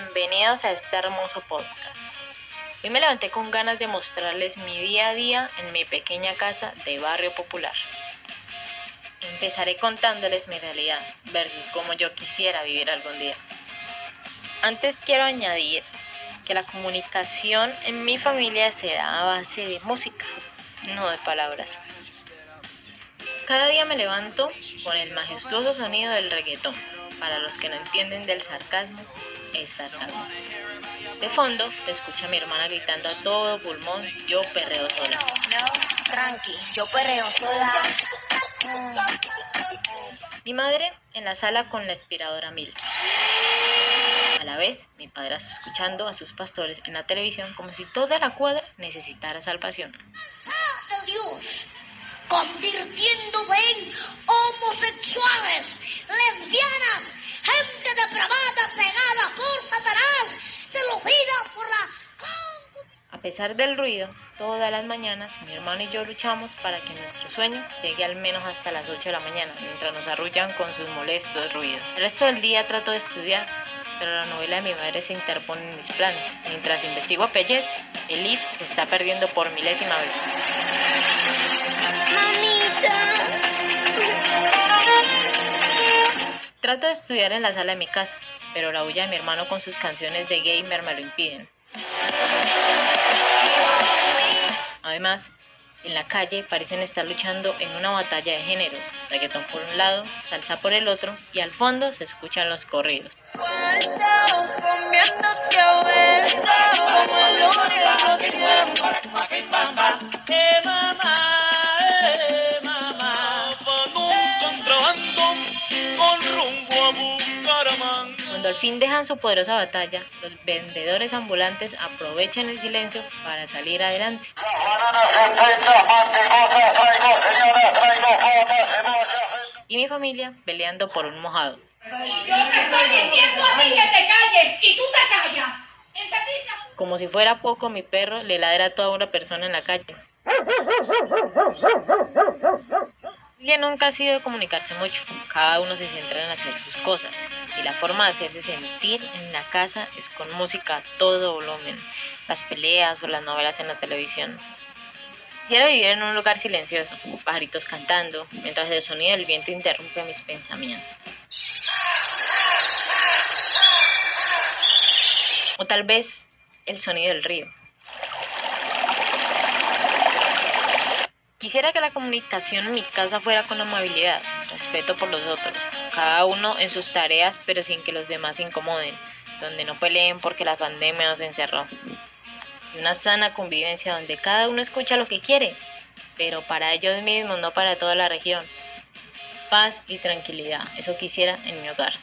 bienvenidos a este hermoso podcast. Hoy me levanté con ganas de mostrarles mi día a día en mi pequeña casa de barrio popular. Empezaré contándoles mi realidad versus cómo yo quisiera vivir algún día. Antes quiero añadir que la comunicación en mi familia se da a base de música, no de palabras. Cada día me levanto con el majestuoso sonido del reggaetón. Para los que no entienden del sarcasmo, es sarcasmo. De fondo se escucha a mi hermana gritando a todo pulmón, yo perreo sola. No, tranqui, yo perreo sola. Mi madre en la sala con la aspiradora mil. A la vez, mi padrastro escuchando a sus pastores en la televisión como si toda la cuadra necesitara salvación. de Dios, convirtiéndose en homosexuales, lesbianas, gente depravada, cegada por Satanás, seducida por la. A pesar del ruido, todas las mañanas mi hermano y yo luchamos para que nuestro sueño llegue al menos hasta las 8 de la mañana, mientras nos arrullan con sus molestos ruidos. El resto del día trato de estudiar, pero la novela de mi madre se interpone en mis planes. Mientras investigo a Pellet, el IF se está perdiendo por milésima vez. Trato de estudiar en la sala de mi casa, pero la bulla de mi hermano con sus canciones de gamer me lo impiden. Además, en la calle parecen estar luchando en una batalla de géneros, reggaetón por un lado, salsa por el otro, y al fondo se escuchan los corridos. Cuando al fin dejan su poderosa batalla, los vendedores ambulantes aprovechan el silencio para salir adelante. Y mi familia peleando por un mojado. Como si fuera poco, mi perro le ladra a toda una persona en la calle. Y nunca ha sido comunicarse mucho. Cada uno se centra en hacer sus cosas. Y la forma de hacerse sentir en la casa es con música a todo volumen. Las peleas o las novelas en la televisión. Quiero vivir en un lugar silencioso, pajaritos cantando, mientras el sonido del viento interrumpe mis pensamientos. O tal vez el sonido del río. Quisiera que la comunicación en mi casa fuera con amabilidad, respeto por los otros, cada uno en sus tareas pero sin que los demás se incomoden, donde no peleen porque la pandemia nos encerró. Y una sana convivencia donde cada uno escucha lo que quiere, pero para ellos mismos, no para toda la región. Paz y tranquilidad, eso quisiera en mi hogar.